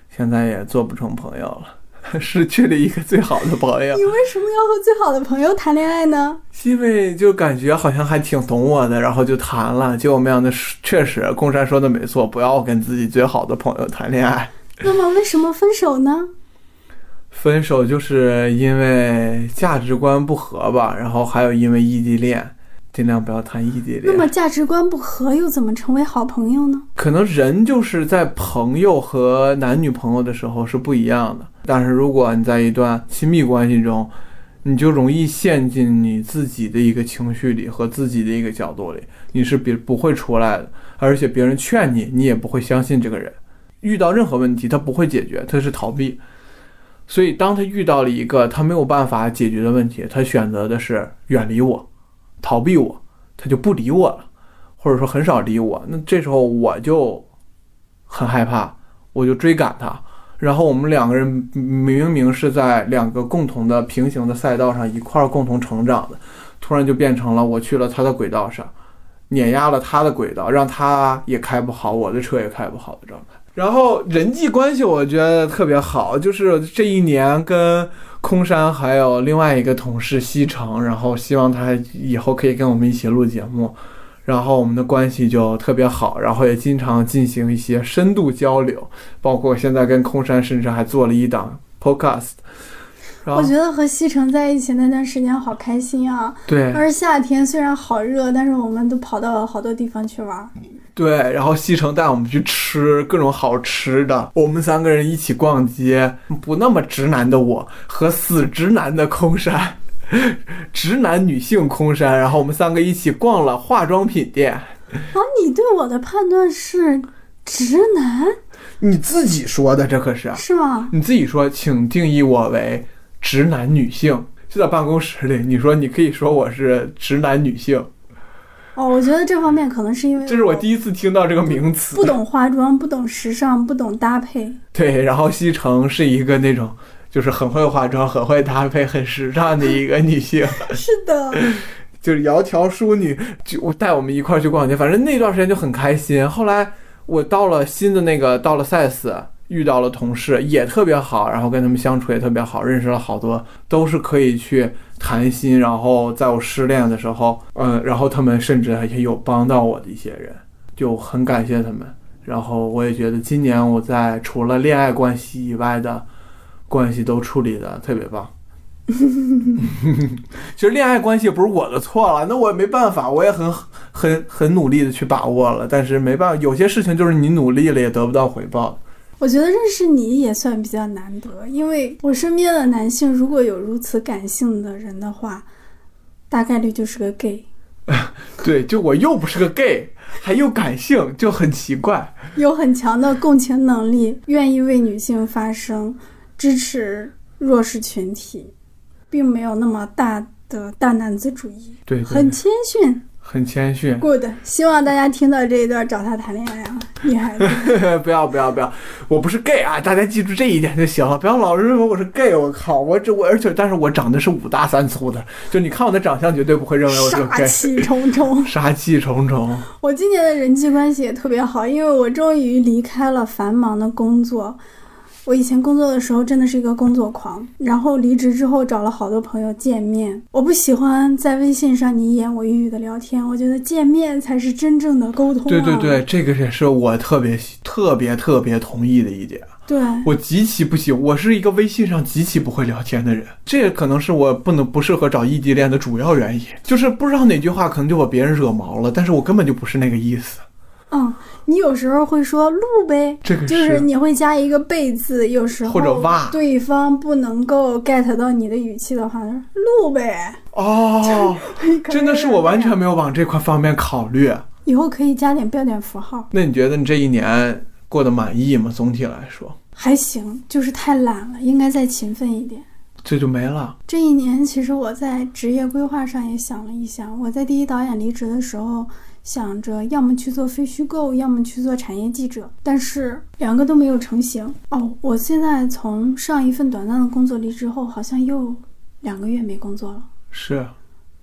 现在也做不成朋友了，失去了一个最好的朋友。你为什么要和最好的朋友谈恋爱呢？因为就感觉好像还挺懂我的，然后就谈了，结果没想到确实，公山说的没错，不要跟自己最好的朋友谈恋爱。那么为什么分手呢？分手就是因为价值观不合吧，然后还有因为异地恋，尽量不要谈异地恋。那么价值观不合又怎么成为好朋友呢？可能人就是在朋友和男女朋友的时候是不一样的，但是如果你在一段亲密关系中，你就容易陷进你自己的一个情绪里和自己的一个角度里，你是别不会出来的，而且别人劝你，你也不会相信这个人。遇到任何问题，他不会解决，他是逃避。所以，当他遇到了一个他没有办法解决的问题，他选择的是远离我，逃避我，他就不理我了，或者说很少理我。那这时候我就很害怕，我就追赶他，然后我们两个人明明是在两个共同的平行的赛道上一块儿共同成长的，突然就变成了我去了他的轨道上，碾压了他的轨道，让他也开不好，我的车也开不好的状态。然后人际关系我觉得特别好，就是这一年跟空山还有另外一个同事西城，然后希望他以后可以跟我们一起录节目，然后我们的关系就特别好，然后也经常进行一些深度交流，包括现在跟空山甚至还做了一档 podcast。我觉得和西城在一起那段时间好开心啊！对而夏天虽然好热，但是我们都跑到了好多地方去玩。对，然后西城带我们去吃各种好吃的，我们三个人一起逛街，不那么直男的我和死直男的空山，直男女性空山，然后我们三个一起逛了化妆品店。啊，你对我的判断是直男你自己说的，这可是是吗？你自己说，请定义我为直男女性。就在办公室里，你说你可以说我是直男女性，哦，我觉得这方面可能是因为这是我第一次听到这个名词。不懂化妆，不懂时尚，不懂搭配。对，然后西城是一个那种就是很会化妆、很会搭配、很时尚的一个女性，是的，就是窈窕淑女，就带我们一块儿去逛街。反正那段时间就很开心。后来我到了新的那个到了赛斯，遇到了同事也特别好，然后跟他们相处也特别好，认识了好多都是可以去谈心。然后在我失恋的时候，嗯，然后他们甚至也有帮到我的一些人，就很感谢他们。然后我也觉得今年我在除了恋爱关系以外的关系都处理的特别棒。其实恋爱关系也不是我的错了，那我也没办法，我也很很很努力的去把握了，但是没办法，有些事情就是你努力了也得不到回报。我觉得认识你也算比较难得，因为我身边的男性如果有如此感性的人的话，大概率就是个 gay，对，就我又不是个 gay，还又感性，就很奇怪。有很强的共情能力，愿意为女性发声，支持弱势群体，并没有那么大的大男子主义，对对很谦逊。很谦逊。Good，希望大家听到这一段找他谈恋爱啊，女孩子。不要不要不要，我不是 gay 啊！大家记住这一点就行了，不要老是认为我是 gay。我靠，我这我而且但是我长得是五大三粗的，就你看我的长相，绝对不会认为我是 gay 杀。气冲冲。杀气重重，我今年的人际关系也特别好，因为我终于离开了繁忙的工作。我以前工作的时候真的是一个工作狂，然后离职之后找了好多朋友见面。我不喜欢在微信上你一言我一语的聊天，我觉得见面才是真正的沟通、啊。对对对，这个也是我特别特别特别同意的一点。对我极其不喜，我是一个微信上极其不会聊天的人，这也可能是我不能不适合找异地恋的主要原因。就是不知道哪句话可能就把别人惹毛了，但是我根本就不是那个意思。嗯，你有时候会说录呗，这个就是你会加一个被字，有时候或者哇对方不能够 get 到你的语气的话，录呗。哦，真的是我完全没有往这块方面考虑。以后可以加点标点符号，那你觉得你这一年过得满意吗？总体来说，还行，就是太懒了，应该再勤奋一点。这就没了。这一年，其实我在职业规划上也想了一想。我在第一导演离职的时候，想着要么去做非虚构，要么去做产业记者，但是两个都没有成型。哦，我现在从上一份短暂的工作离职后，好像又两个月没工作了。是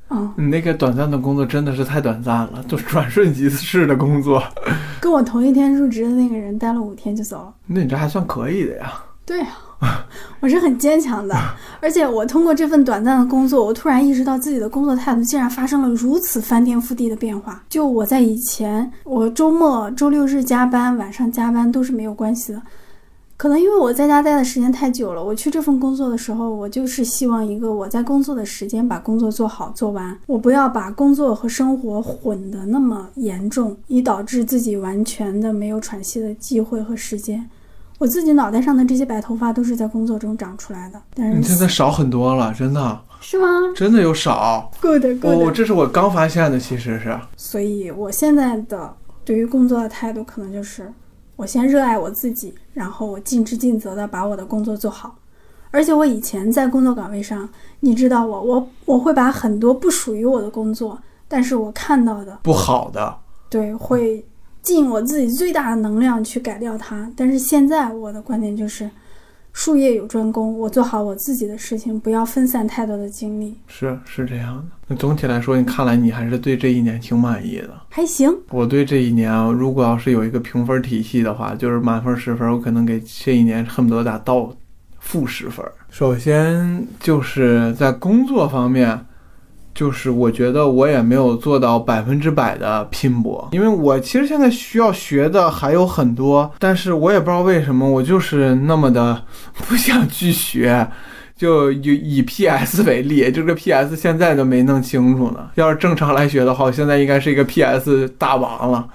嗯，你那个短暂的工作真的是太短暂了，就转瞬即逝的工作。跟我同一天入职的那个人待了五天就走了。那你这还算可以的呀。对啊，我是很坚强的，而且我通过这份短暂的工作，我突然意识到自己的工作态度竟然发生了如此翻天覆地的变化。就我在以前，我周末、周六日加班，晚上加班都是没有关系的。可能因为我在家待的时间太久了，我去这份工作的时候，我就是希望一个我在工作的时间把工作做好做完，我不要把工作和生活混得那么严重，以导致自己完全的没有喘息的机会和时间。我自己脑袋上的这些白头发都是在工作中长出来的，但是你现在少很多了，真的，是吗真的有少。？Good 我、good，、这是我刚发现的，其实是。所以我现在的对于工作的态度可能就是，我先热爱我自己，然后我尽职尽责的把我的工作做好。而且我以前在工作岗位上，你知道我，我我会把很多不属于我的工作，但是我看到的，不好的，对，会尽我自己最大的能量去改掉它。但是现在我的观点就是，术业有专攻，我做好我自己的事情，不要分散太多的精力。是是这样的。那总体来说，你看来你还是对这一年挺满意的。还行，我对这一年，如果要是有一个评分体系的话，就是满分十分，我可能给这一年恨不得打到负十分。首先就是在工作方面，就是我觉得我也没有做到百分之百的拼搏，因为我其实现在需要学的还有很多，但是我也不知道为什么，我就是那么的 不想去学。就以以 PS 为例，就这个 PS 现在都没弄清楚呢。要是正常来学的话，我现在应该是一个 PS 大王了。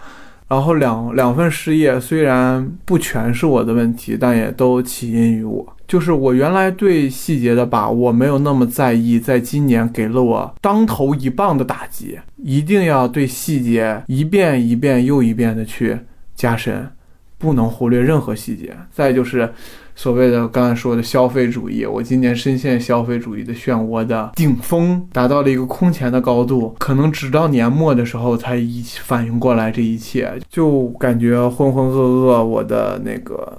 然后两两份失业虽然不全是我的问题，但也都起因于我。就是我原来对细节的把握没有那么在意，在今年给了我当头一棒的打击。一定要对细节一遍一遍又一遍的去加深，不能忽略任何细节。再就是。所谓的刚才说的消费主义，我今年深陷消费主义的漩涡的顶峰，达到了一个空前的高度，可能直到年末的时候才一反应过来这一切，就感觉浑浑噩噩，我的那个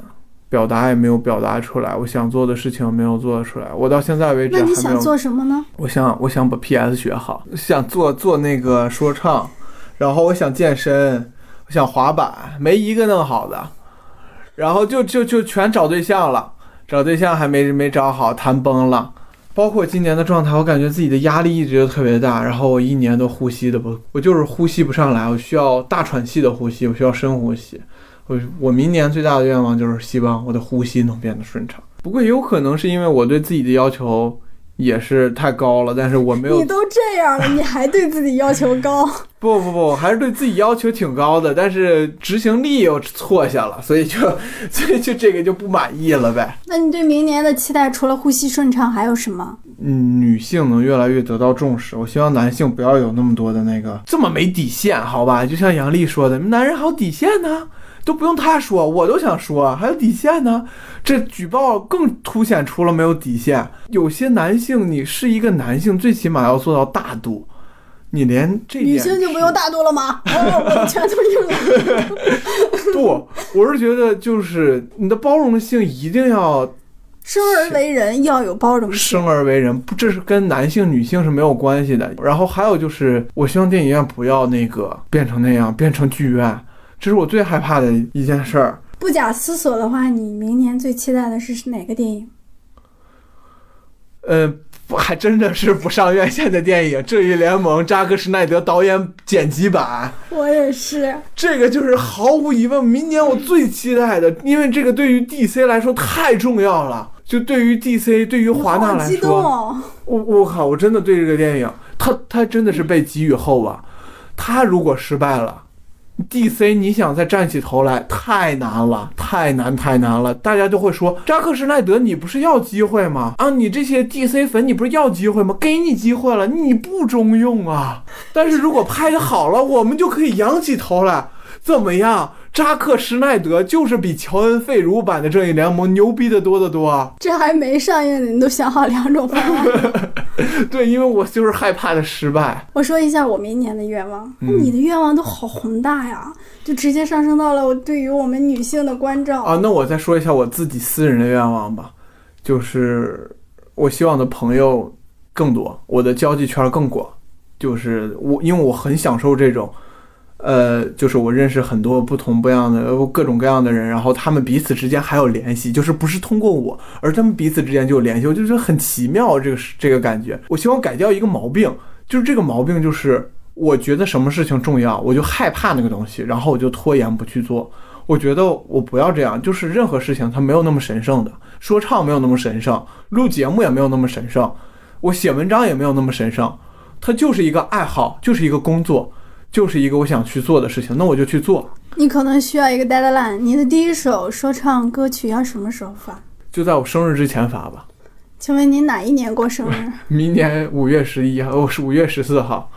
表达也没有表达出来，我想做的事情没有做出来，我到现在为止还没有。那你想做什么呢？我想，我想把 PS 学好，想做做那个说唱，然后我想健身，我想滑板，没一个弄好的。然后就就就全找对象了，找对象还没没找好，谈崩了。包括今年的状态，我感觉自己的压力一直都特别大。然后我一年都呼吸的不，我就是呼吸不上来，我需要大喘气的呼吸，我需要深呼吸。我我明年最大的愿望就是希望我的呼吸能变得顺畅。不过也有可能是因为我对自己的要求。也是太高了，但是我没有。你都这样了，你还对自己要求高？不 不不，还是对自己要求挺高的，但是执行力又错下了，所以就 所以就这个就不满意了呗。那你对明年的期待除了呼吸顺畅还有什么？嗯，女性能越来越得到重视，我希望男性不要有那么多的那个这么没底线，好吧？就像杨丽说的，男人还有底线呢。都不用他说，我都想说，还有底线呢。这举报更凸显出了没有底线。有些男性，你是一个男性，最起码要做到大度。你连这女性就不用大度了吗？我全都硬了。不，我是觉得就是你的包容性一定要生而为人要有包容性。生而为人不，这是跟男性女性是没有关系的。然后还有就是，我希望电影院不要那个变成那样，变成剧院。这是我最害怕的一件事儿。不假思索的话，你明年最期待的是哪个电影？呃，还真的是不上院线的电影，《正义联盟》扎克施奈德导演剪辑版。我也是。这个就是毫无疑问，明年我最期待的，因为这个对于 DC 来说太重要了。就对于 DC，对于华纳来说，我我靠，我真的对这个电影，他他真的是被寄予厚望。他如果失败了。D.C. 你想再站起头来太难了，太难太难了。大家就会说扎克施奈德，你不是要机会吗？啊，你这些 D.C. 粉，你不是要机会吗？给你机会了，你不中用啊。但是如果拍的好了，我们就可以扬起头来，怎么样？扎克施耐德就是比乔恩费如版的正义联盟牛逼的多得多。这还没上映呢，你都想好两种方案。对，因为我就是害怕的失败。我说一下我明年的愿望，你的愿望都好宏大呀，就直接上升到了我对于我们女性的关照啊。那我再说一下我自己私人的愿望吧，就是我希望的朋友更多，我的交际圈更广，就是我因为我很享受这种。呃，就是我认识很多不同不样的各种各样的人，然后他们彼此之间还有联系，就是不是通过我，而他们彼此之间就有联系，我就觉得很奇妙，这个这个感觉。我希望改掉一个毛病，就是这个毛病就是我觉得什么事情重要，我就害怕那个东西，然后我就拖延不去做。我觉得我不要这样，就是任何事情它没有那么神圣的，说唱没有那么神圣，录节目也没有那么神圣，我写文章也没有那么神圣，它就是一个爱好，就是一个工作。就是一个我想去做的事情，那我就去做。你可能需要一个 deadline，你的第一首说唱歌曲要什么时候发？就在我生日之前发吧。请问你哪一年过生日？明年五月十一号，哦，是五月十四号。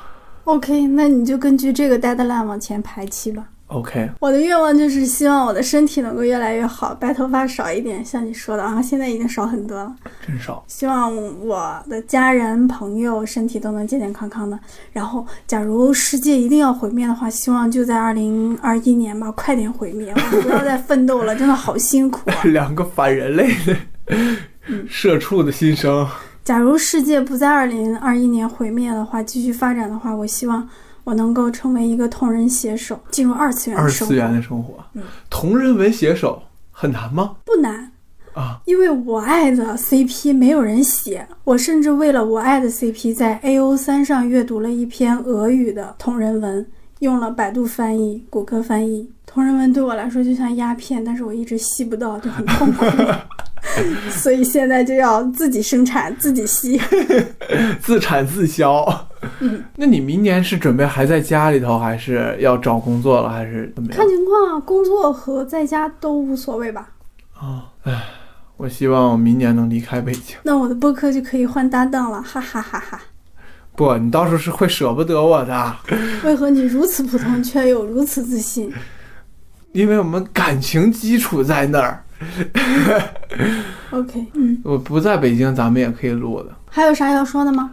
OK，那你就根据这个 deadline 往前排期吧。OK，我的愿望就是希望我的身体能够越来越好，白头发少一点，像你说的啊，现在已经少很多了，真少。希望我的家人朋友身体都能健健康康的。然后，假如世界一定要毁灭的话，希望就在二零二一年吧，快点毁灭，不要再奋斗了，真的好辛苦。两个反人类的。社畜的心声。假如世界不在二零二一年毁灭的话，继续发展的话，我希望我能够成为一个同人写手，进入二次元的生活。二次元的生活，同人文写手很难吗？不难啊，因为我爱的 CP 没有人写，我甚至为了我爱的 CP，在 AO 三上阅读了一篇俄语的同人文，用了百度翻译、谷歌翻译。同人文对我来说就像鸦片，但是我一直吸不到，就很痛苦。所以现在就要自己生产、自己吸，自产自销。嗯，那你明年是准备还在家里头，还是要找工作了，还是怎么样？看情况啊，工作和在家都无所谓吧。啊，唉，我希望我明年能离开北京。那我的播客就可以换搭档了，哈哈哈哈。不，你到时候是会舍不得我的。为何你如此普通，却有如此自信？因为我们感情基础在那儿。OK，嗯，我不在北京，咱们也可以录的。还有啥要说的吗？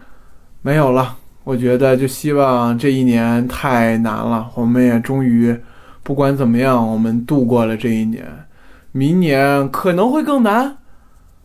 没有了，我觉得就希望这一年太难了，我们也终于，不管怎么样，我们度过了这一年。明年可能会更难，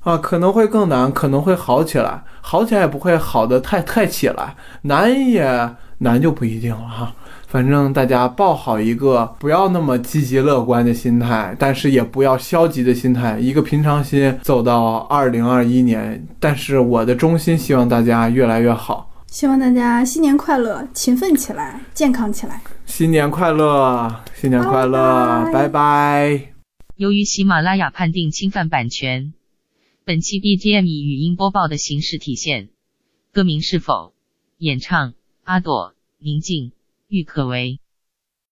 啊，可能会更难，可能会好起来，好起来也不会好的太太起来，难也难就不一定了哈。反正大家抱好一个不要那么积极乐观的心态，但是也不要消极的心态，一个平常心走到二零二一年。但是我的衷心希望大家越来越好，希望大家新年快乐，勤奋起来，健康起来。新年快乐，新年快乐，拜拜拜拜。由于喜马拉雅判定侵犯版权，本期 BGM 以语音播报的形式体现，歌名是否演唱阿朵、宁静、郁可唯。